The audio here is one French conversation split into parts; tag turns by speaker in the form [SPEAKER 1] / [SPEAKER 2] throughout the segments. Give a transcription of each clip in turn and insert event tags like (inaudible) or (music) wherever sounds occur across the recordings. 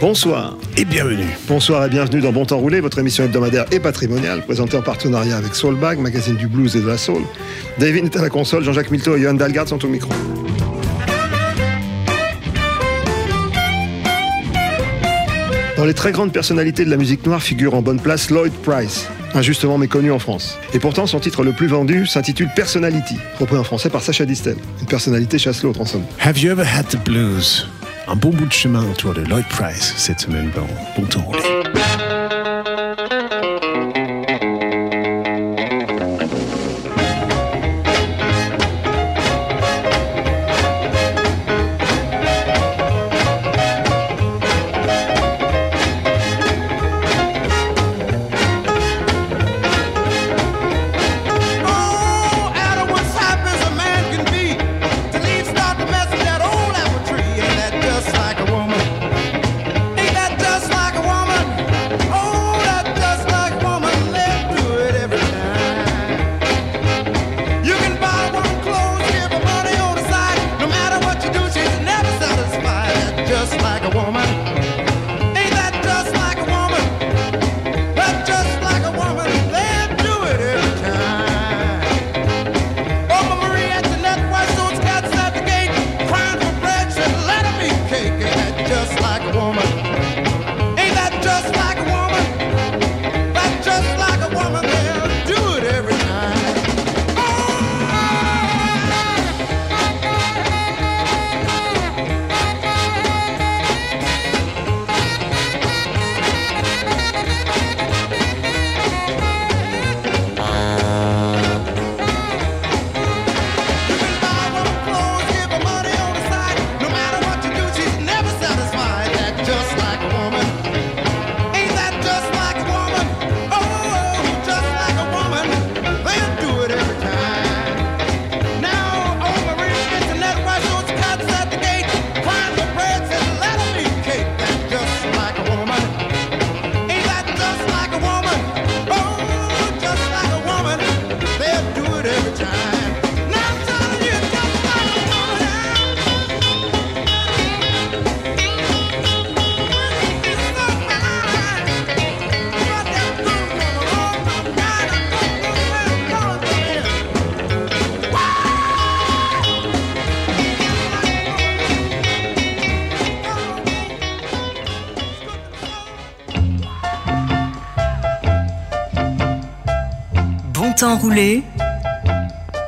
[SPEAKER 1] Bonsoir. Et bienvenue. Bonsoir et bienvenue dans Bon Temps Roulé, votre émission hebdomadaire et patrimoniale, présentée en partenariat avec Soulbag, magazine du blues et de la soul. David est à la console, Jean-Jacques Milto et Johan Dalgard sont au micro. Dans les très grandes personnalités de la musique noire figure en bonne place Lloyd Price, injustement méconnu en France. Et pourtant, son titre le plus vendu s'intitule Personality, repris en français par Sacha Distel. Une personnalité chasse l'autre en somme.
[SPEAKER 2] Have you ever had the blues? un bon bout de chemin autour de Lloyd Price cette semaine dans Bon Temps Roulé.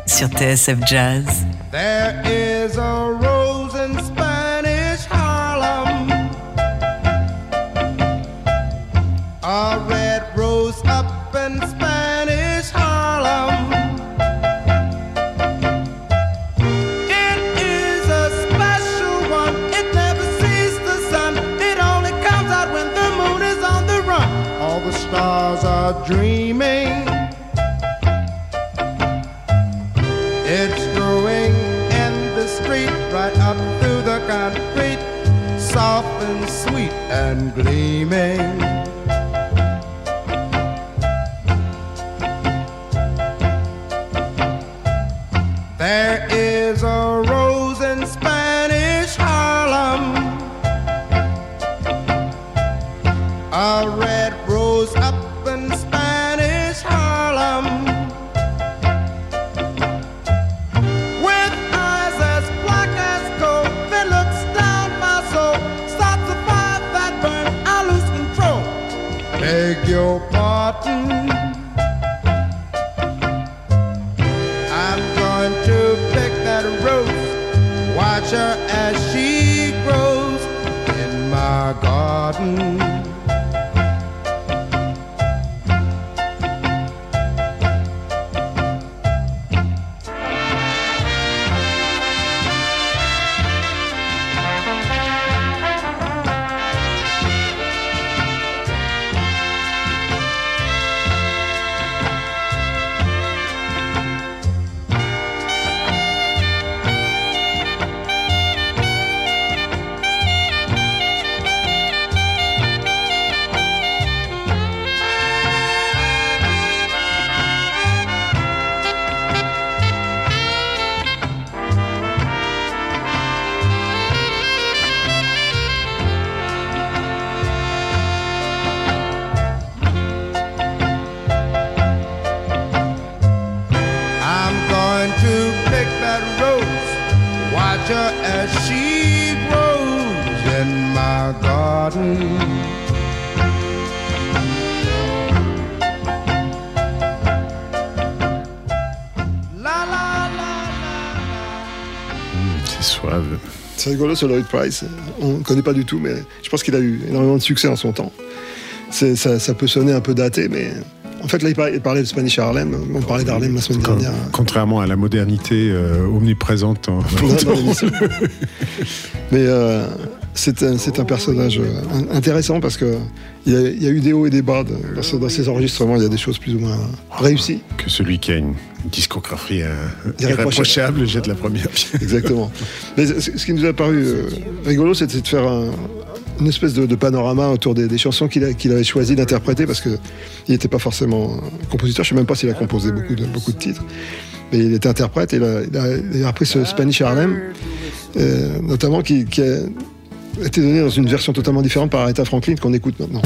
[SPEAKER 3] sur TSF Jazz.
[SPEAKER 4] a red rose. Watch her as she grows in my garden.
[SPEAKER 2] La la la
[SPEAKER 5] C'est suave.
[SPEAKER 6] C'est rigolo sur Lloyd Price. On ne connaît pas du tout, mais je pense qu'il a eu énormément de succès en son temps. Ça peut sonner un peu daté, mais en fait, là, il parlait, de Spanish Harlem. On parlait d'Harlem la semaine dernière.
[SPEAKER 5] Contrairement à la modernité euh, omniprésente en. (laughs)
[SPEAKER 6] Mais euh, c'est un, personnage euh, in- intéressant parce que il y, a, y a eu des hauts et des bas de- dans, dans ces enregistrements. Il y a des choses plus ou moins réussies.
[SPEAKER 5] que celui qui a une discographie euh,
[SPEAKER 6] Irréprochable.
[SPEAKER 5] jette la première pierre.
[SPEAKER 6] Exactement. Mais ce ce qui nous a paru rigolo, c'était de faire un- une espèce de, panorama autour des, chansons qu'il avait choisi d'interpréter parce qu'il n'était pas forcément compositeur. Je ne sais même pas s'il a composé beaucoup de, titres. Mais il était interprète et il a, il repris ce Spanish Harlem, euh, notamment qui, qui a été donné dans une version totalement différente par Aretha Franklin qu'on écoute maintenant.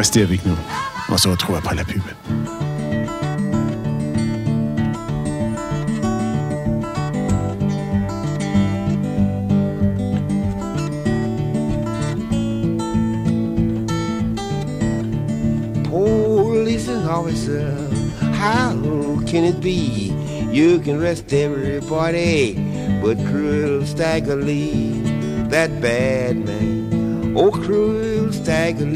[SPEAKER 5] Restez avec nous. On se retrouve après la pub.
[SPEAKER 7] Officer, how can it be? You can arrest everybody, but cruel Stagger Lee, that bad man. Oh, cruel Stagger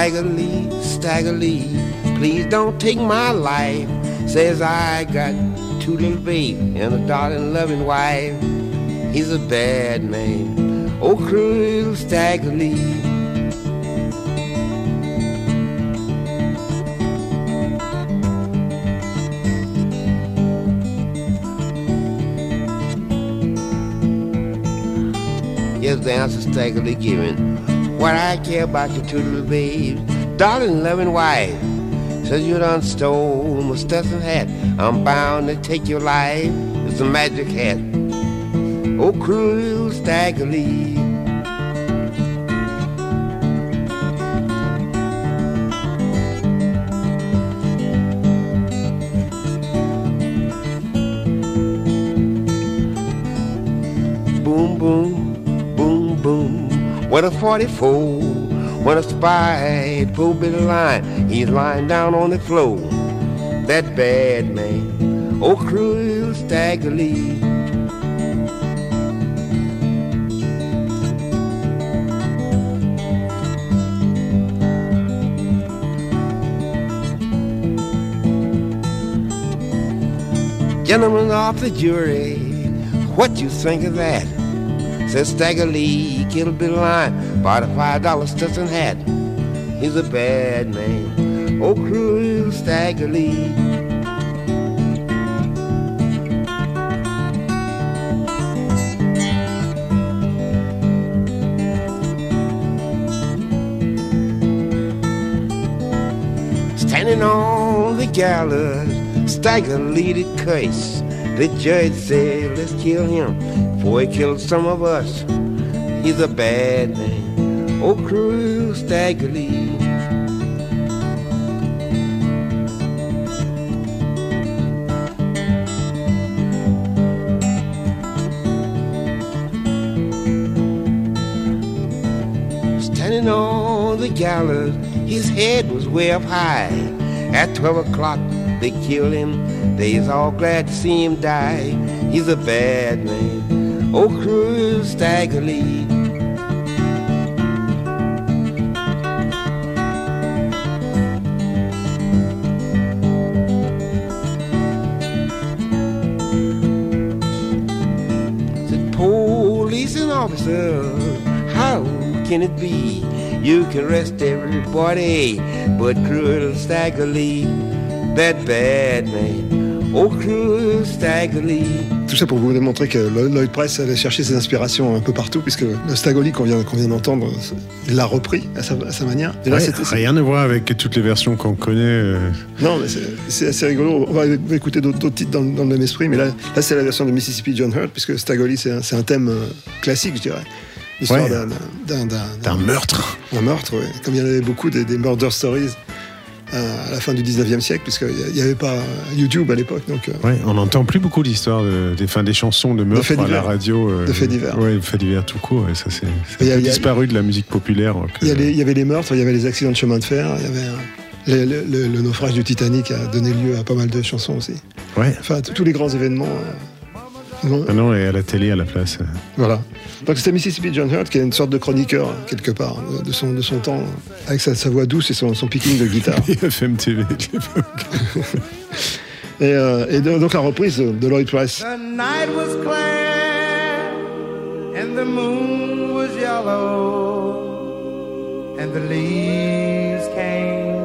[SPEAKER 7] said, Stagger Lee, Stagger Lee, please don't take my life. Says I got two little babes and a darling loving wife. He's a bad man, oh cruel staggerly. Yes, the answer Stagger Lee giving. What I care about your two little babes, darling loving wife. Says you done stole my Stetson hat. I'm bound to take your life. It's a magic hat. Oh, cruel Stagger 44. When a spy pulled Billy line, he's lying down on the floor. That bad man, oh cruel Stagger Lee. Gentlemen of the jury, what you think of that? Says Stagger Lee, killed Billy Line, bought a five dollar Stetson hat. He's a bad man, oh cruel Stagger Lee. Standing on the gallows, Stagger Lee did curse. The judge said, let's kill him before he killed some of us. He's a bad man, oh cruel Stagger Lee. Standing on the gallows, his head was way up high. At 12 o'clock, they killed him. They's all glad to see him die. He's a bad man, oh cruel Stagger can it be? You everybody, but cruel Stagger Lee, that bad man, oh cruel.
[SPEAKER 1] Tout ça pour vous démontrer que Lo- Lloyd Price allait chercher ses inspirations un peu partout, puisque le Stagoli qu'on vient, qu'on vient d'entendre, il l'a repris à sa, à sa manière. Et là,
[SPEAKER 5] Ouais, rien à voir avec toutes les versions qu'on connaît. euh.
[SPEAKER 1] Non, mais c'est- assez rigolo. On va écouter d'autres titres dans, dans le même esprit, mais là, là c'est la version de Mississippi John Hurt, puisque Stagoli, c'est un, c'est un thème euh, classique, je dirais. L'histoire
[SPEAKER 5] Ouais.
[SPEAKER 1] d'un- d'un-
[SPEAKER 5] meurtre.
[SPEAKER 1] d'un meurtre, ouais. comme il y en avait beaucoup des, des murder stories euh, à la fin du 19e siècle, puisqu'il n'y avait pas YouTube à l'époque. Donc, euh,
[SPEAKER 5] Ouais, on n'entend plus beaucoup l'histoire de- des, fins des chansons de meurtres
[SPEAKER 1] faits
[SPEAKER 5] à la radio. euh,
[SPEAKER 1] De faits divers.
[SPEAKER 5] Ouais, de faits divers tout court. Et ça, c'est ça
[SPEAKER 1] a-
[SPEAKER 5] disparu de la musique populaire.
[SPEAKER 1] il, y avait les meurtres, il y avait les accidents de chemin de fer, il y avait le, le- le- le naufrage du Titanic a donné lieu à pas mal de chansons aussi.
[SPEAKER 5] Ouais.
[SPEAKER 1] Enfin, tous les grands événements. euh, non,
[SPEAKER 5] Maintenant, et à la télé à la place. euh.
[SPEAKER 1] Voilà. Donc c'était Mississippi John Hurt qui est une sorte de chroniqueur quelque part de- son, de son temps, avec sa, sa voix douce et son, son picking de guitare.
[SPEAKER 5] BFM TV de l'époque. (laughs)
[SPEAKER 1] Et, euh, et de- donc la reprise de, de Lloyd Price.
[SPEAKER 2] The night was clear and the moon was yellow and the leaves came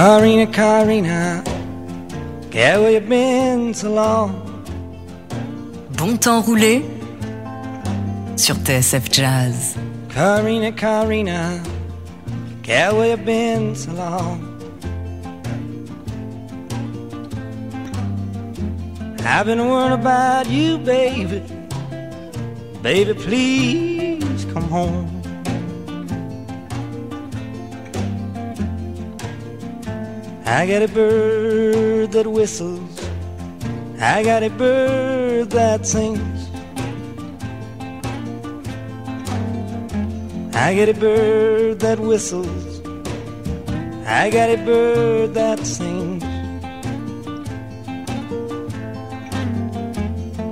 [SPEAKER 8] Karina, Karina, girl, where you been so long?
[SPEAKER 6] Bon temps roulé sur TSF Jazz.
[SPEAKER 8] Karina, Karina, girl, where you been so long? I've been worrying about you, baby. Baby, please come home. I got a bird that whistles. I got a bird that sings. I got a bird that whistles. I got a bird that sings.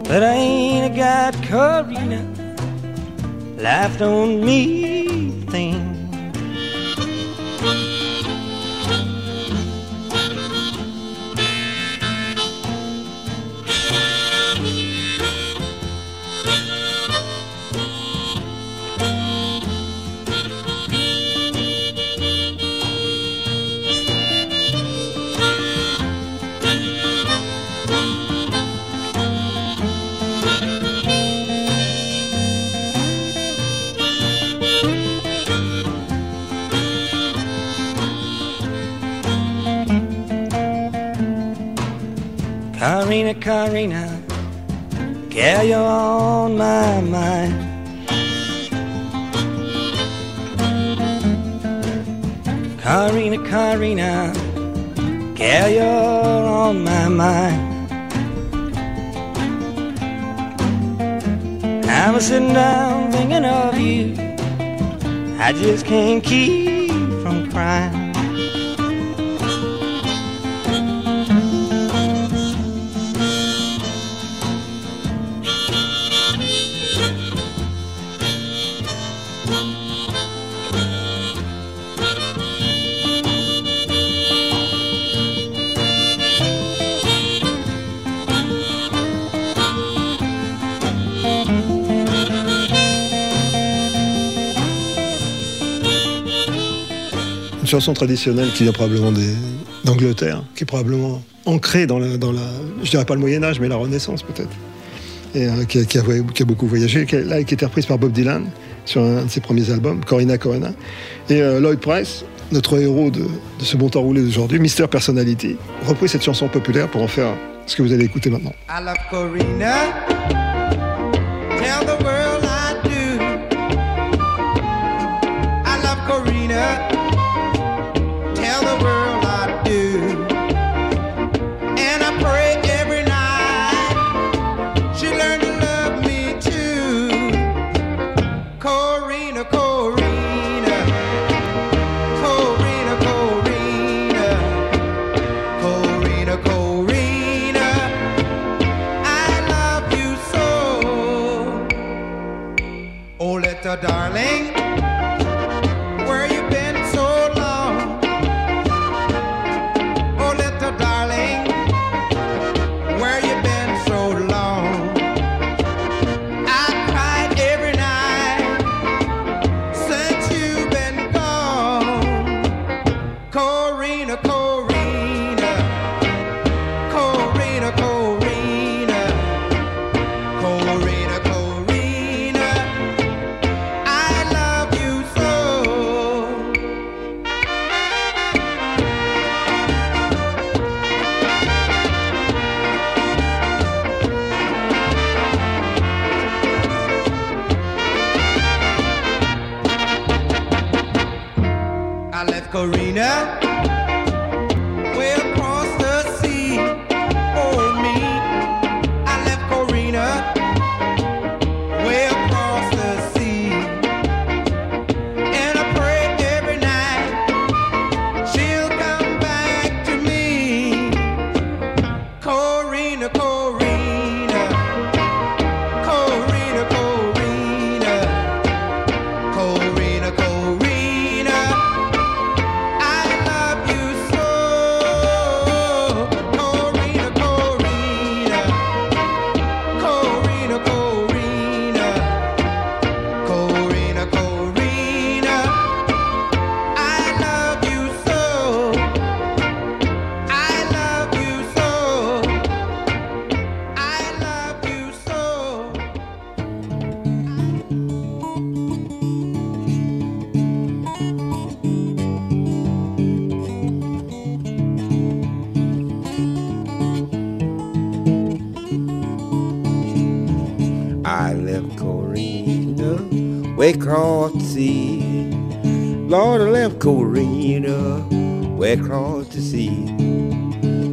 [SPEAKER 8] But I ain't got Karina. Life don't mean Karina, Karina, girl, you're on my mind. Karina, Karina, girl, you're on my mind. I was sitting down thinking of you. I just can't keep from crying.
[SPEAKER 1] Une chanson traditionnelle qui vient probablement d'Angleterre, qui est probablement ancrée dans la, dans la, je dirais pas le Moyen Âge, mais la Renaissance peut-être, et euh, qui, a, beaucoup voyagé, qui a, qui a été reprise par Bob Dylan sur un, de ses premiers albums, Corina Corina, et euh, Lloyd Price, notre héros de, ce bon temps roulé d'aujourd'hui, Mister Personality, repris cette chanson populaire pour en faire ce que vous allez écouter maintenant.
[SPEAKER 2] I love Corina. Tell the world I do. I love Corina. Macarena. Corina way across the sea.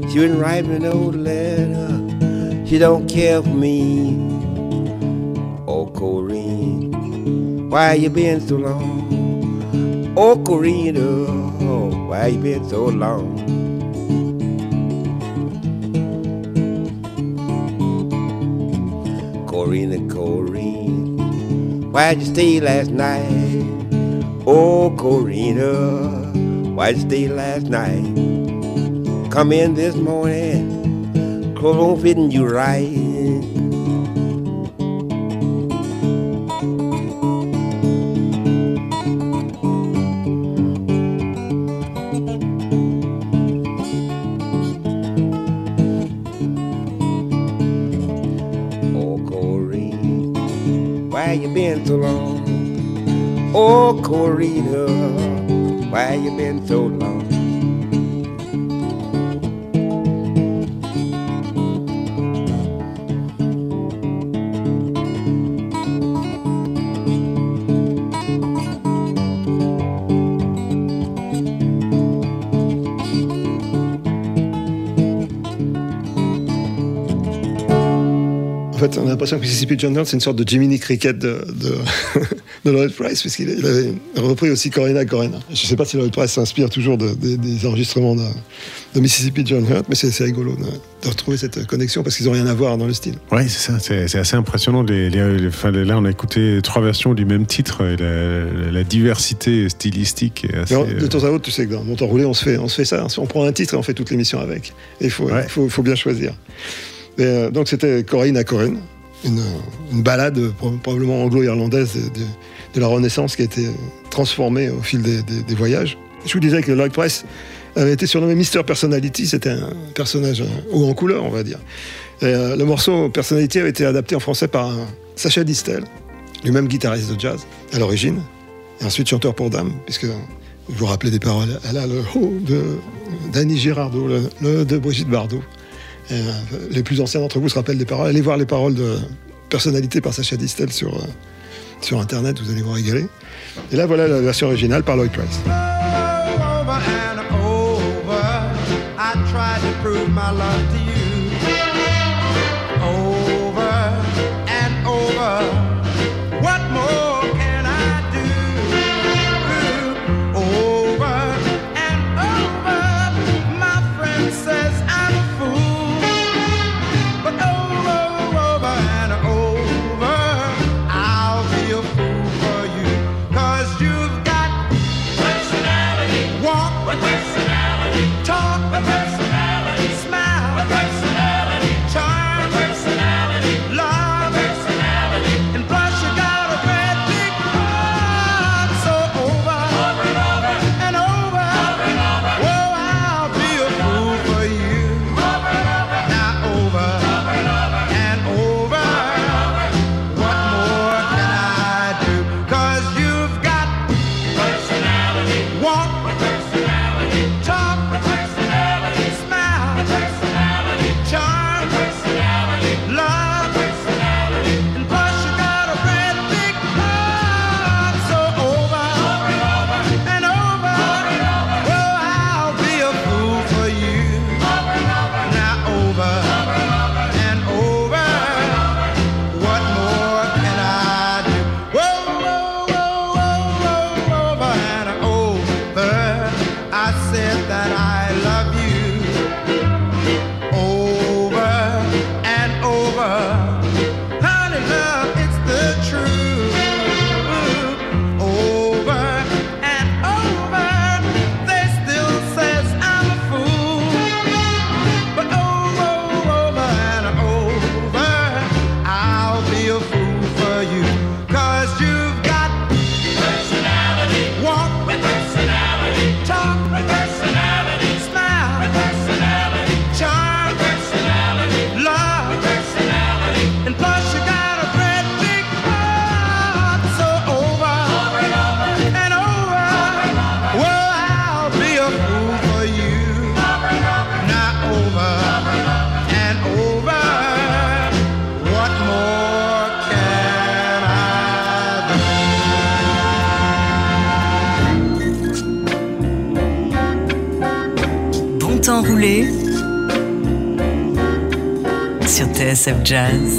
[SPEAKER 7] She wouldn't write me no letter. She don't care for me. Oh, Corina, why you been so long? Oh, Corina, why you been so long? Corina, Corina, why'd you stay last night? Oh, Corina, why'd you stay last night? Come in this morning, clothes don't fitting you right. Oh, Corina, why you been so long?
[SPEAKER 1] Fait, on a l'impression que Mississippi John Hurt, c'est une sorte de Jiminy Cricket de, de, (laughs) de Lloyd Price, puisqu'il il avait repris aussi Corina Corina. Je ne sais pas si Lloyd Price s'inspire toujours de- des- des enregistrements de, Mississippi John Hurt, mais c'est rigolo de, retrouver cette connexion parce qu'ils n'ont rien à voir dans le style.
[SPEAKER 5] Oui, c'est ça, c'est assez impressionnant. Les, les- les- enfin, là, on a écouté trois versions du même titre et la, la diversité stylistique est assez.
[SPEAKER 1] Mais de temps à autre, tu sais que dans mon temps roulé, on se fait, on se fait ça. On prend un titre et on fait toute l'émission avec. Et il faut,
[SPEAKER 5] Ouais.
[SPEAKER 1] il faut, faut bien choisir. Euh, donc c'était Corinne à Corinne, une, une balade pro- probablement anglo-irlandaise de, la Renaissance qui a été transformée au fil des, voyages. Je vous disais que Lloyd Price avait été surnommé Mister Personality. C'était un personnage euh, haut en couleur, on va dire. Euh, le morceau Personality avait été adapté en français par Sacha Distel, lui-même guitariste de jazz à l'origine, et ensuite chanteur pour dames, puisque vous vous rappelez des paroles. Elle a le haut de d'Annie Girardot, le, le de Brigitte Bardot. Euh, les plus anciens d'entre vous se rappellent des paroles. Allez voir les paroles de Personnalité par Sacha Distel sur, euh, sur Internet, vous allez vous régaler. Et là, voilà la version originale par Lloyd Price.
[SPEAKER 6] Jazz.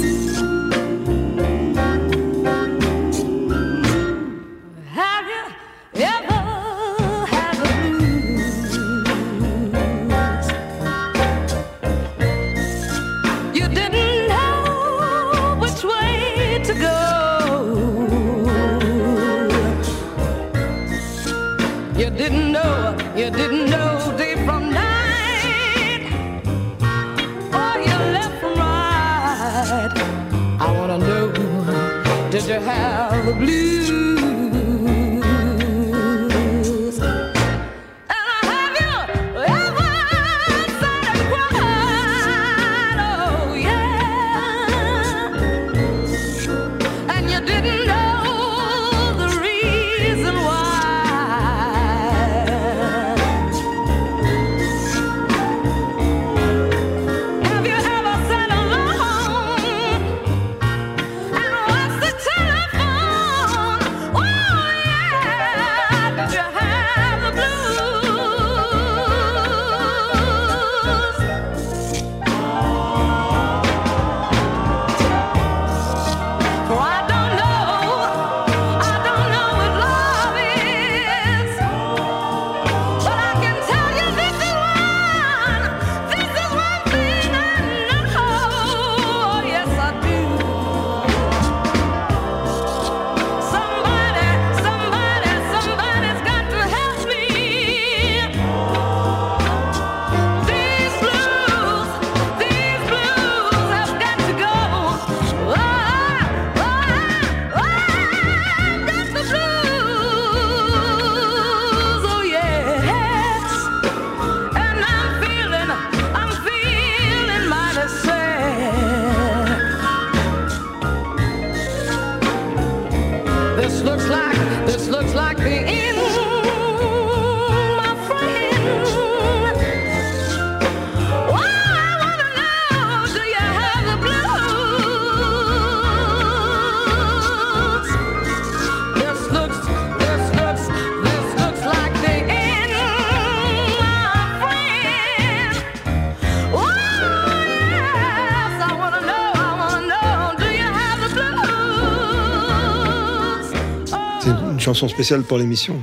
[SPEAKER 1] Chanson spéciale pour l'émission.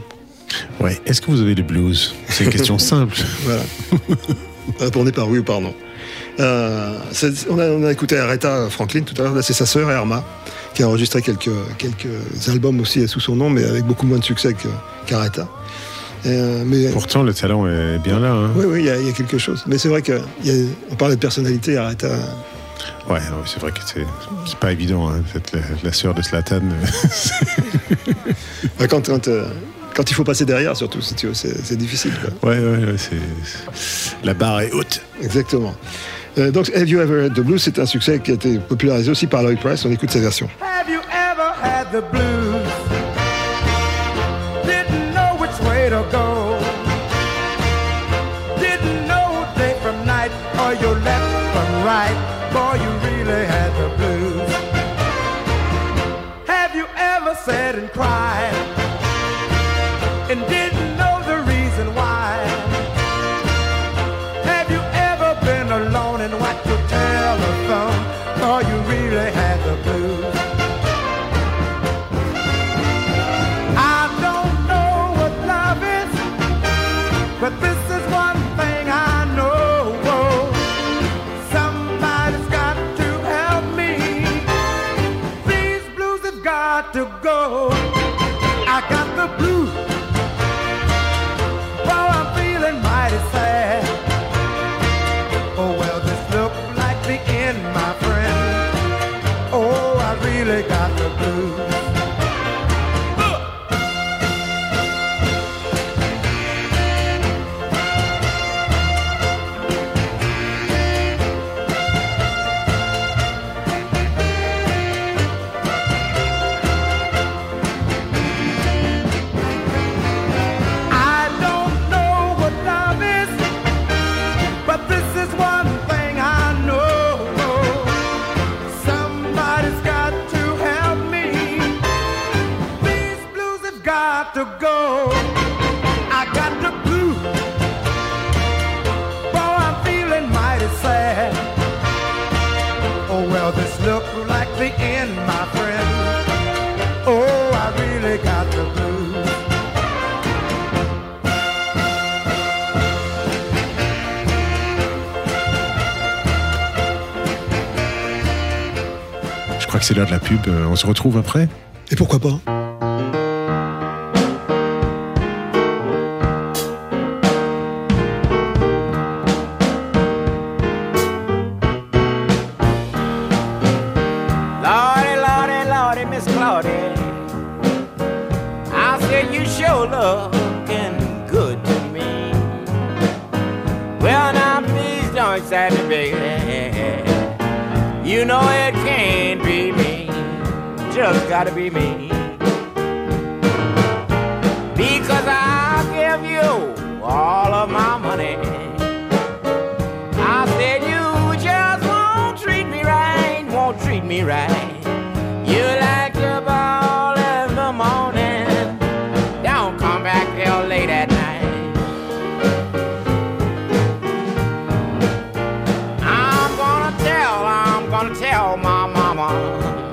[SPEAKER 5] Ouais. Est-ce que vous avez les blues? C'est une question (laughs) simple.
[SPEAKER 1] Voilà. Répondez par oui ou par non. Euh, on, a, on a écouté Aretha Franklin tout à l'heure, là c'est sa sœur Irma, qui a enregistré quelques, quelques albums aussi sous son nom, mais avec beaucoup moins de succès que- qu'Aretha. Euh, mais
[SPEAKER 5] Pourtant, le talent est bien là. hein.
[SPEAKER 1] oui, oui, il y, a- il y a quelque chose. Mais c'est vrai qu'on parlait de personnalité, Aretha.
[SPEAKER 5] Ouais, c'est vrai que c'est c'est pas évident. Hein, la, la sœur de Slatan. (laughs)
[SPEAKER 1] Bah, Quand, quand, euh, quand il faut passer derrière, surtout, si c'est c'est difficile. quoi.
[SPEAKER 5] ouais, ouais, ouais, c'est la barre est haute.
[SPEAKER 1] Exactement. Euh, donc, Have You Ever Had the Blues, c'est un succès qui a été popularisé aussi par Lloyd Price. On écoute sa version.
[SPEAKER 2] Have you ever had the blues? Didn't know which way to go. Didn't know day from night or your left from right. got to go. I got the blue. Boy, I'm feeling mighty sad. Oh, well, this looks like the end, my friend. Oh, I really got the blue.
[SPEAKER 5] Je crois que c'est l'heure de la pub. Euh, on se retrouve après
[SPEAKER 1] Et pourquoi pas?
[SPEAKER 9] Gonna tell my mama.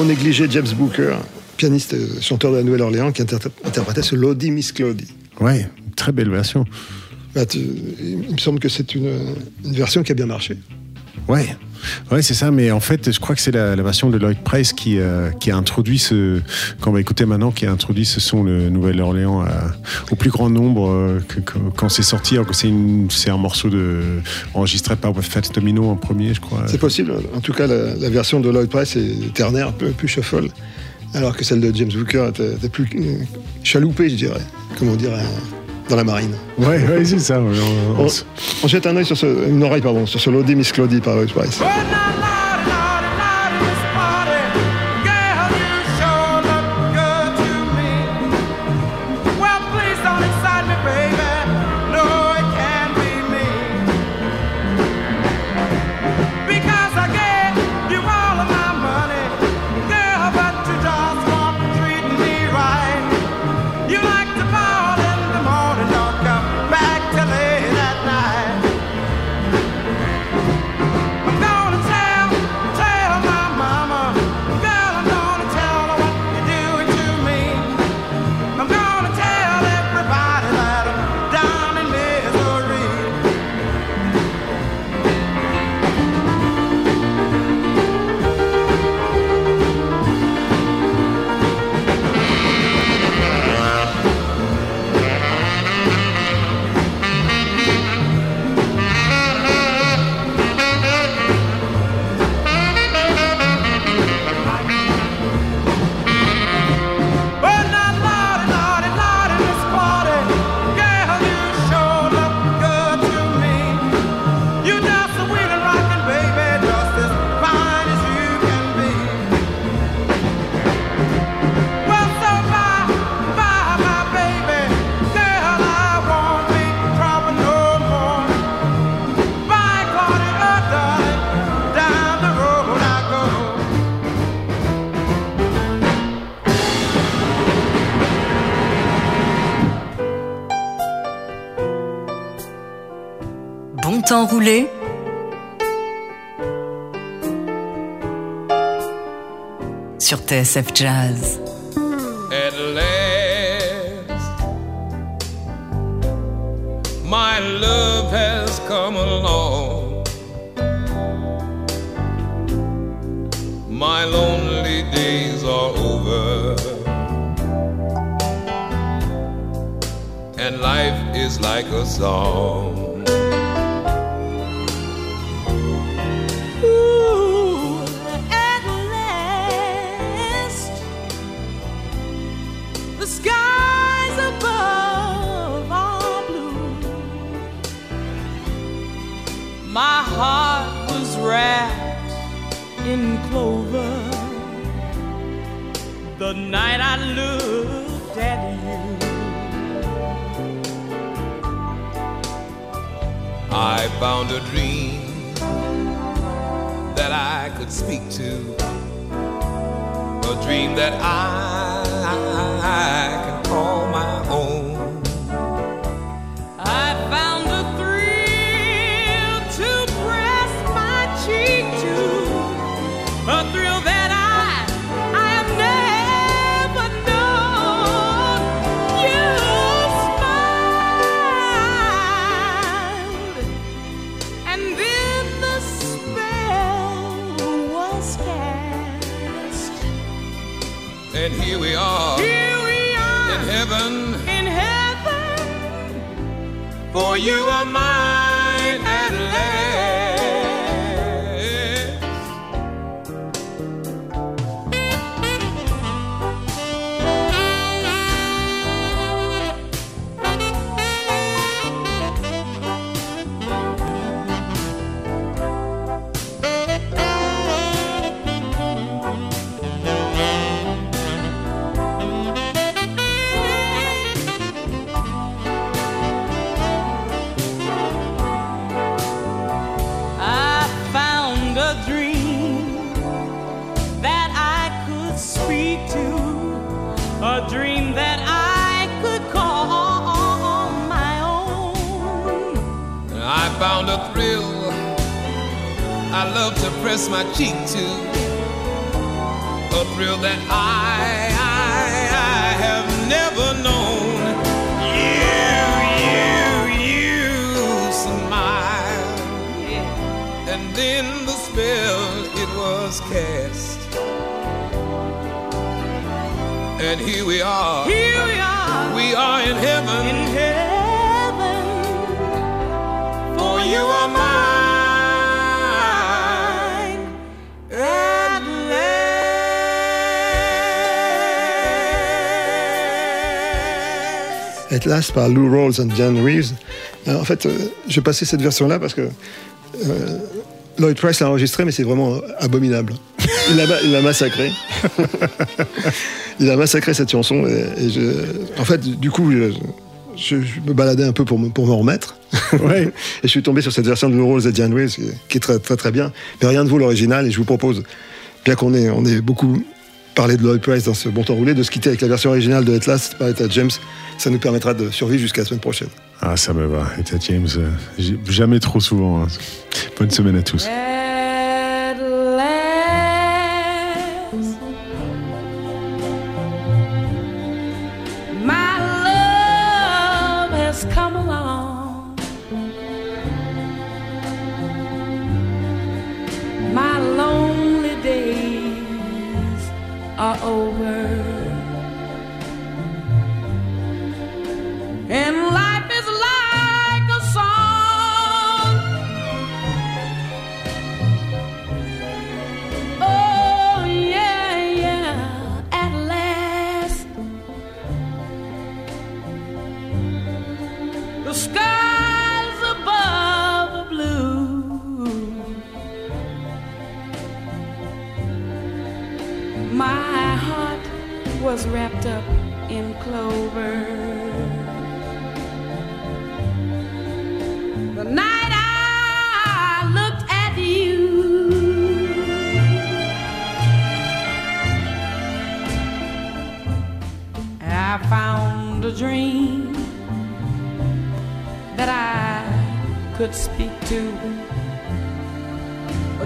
[SPEAKER 1] Trop négligé James Booker, pianiste chanteur de la Nouvelle-Orléans, qui interpré- interprétait ce Lodi Miss Claudie.
[SPEAKER 5] Ouais, très belle version.
[SPEAKER 1] Bah, tu- il me semble que c'est une, une version qui a bien marché.
[SPEAKER 5] Ouais, ouais, c'est ça. Mais en fait, je crois que c'est la, version de Lloyd Price qui, euh, qui a introduit ce, qu'on va écouter maintenant, qui a introduit ce son le Nouvelle-Orléans au plus grand nombre euh, quand c'est sorti. Alors que c'est un morceau de enregistré par Fats Domino en premier, je crois.
[SPEAKER 1] C'est possible. En tout cas, la, version de Lloyd Price est ternaire, un peu plus shuffle, alors que celle de James Booker était, plus euh, chaloupée, je dirais, comme on dirait euh, dans la marine.
[SPEAKER 5] Ouais, ouais, c'est ça. On- on-
[SPEAKER 1] On, on jette un œil sur ce, une oreille, pardon, sur ce Lodi Miss Claudie par Lloyd
[SPEAKER 10] roulé sur TSF Jazz.
[SPEAKER 11] In clover the night I looked at you.
[SPEAKER 12] I found a dream that I could speak to, a dream that I, can call for you are mine
[SPEAKER 11] I
[SPEAKER 12] love to press my cheek to, a thrill that I, I, I have never known. You, you, you smile, and then the spell it was cast. And here we are.
[SPEAKER 11] Here we are.
[SPEAKER 12] We are in heaven.
[SPEAKER 11] In heaven.
[SPEAKER 12] For you are mine.
[SPEAKER 11] Last.
[SPEAKER 1] At Last par Lou Rawls and Jan Reeves. Alors, en fait, euh, je passais cette version-là parce que euh, Lloyd Price l'a enregistré, mais c'est vraiment abominable. Il l'a il l'a massacré. (laughs) il a massacré cette chanson. Et, et je, en fait, du coup, je, je- je me baladais un peu pour me, pour me remettre.
[SPEAKER 6] Ouais. (laughs)
[SPEAKER 1] et je suis tombé sur cette version de Lou Rawls et Jan Reeves qui, qui est très, très très bien. Mais rien ne vaut l'original. Et je vous propose, bien qu'on ait, on ait beaucoup parlé de Lloyd Price dans ce bon temps roulé, de se quitter avec la version originale de At Last par Etta James. Ça nous permettra de survivre jusqu'à la semaine prochaine.
[SPEAKER 6] Ah, ça me va. Et t'as James, euh, jamais trop souvent. hein. Bonne semaine à tous.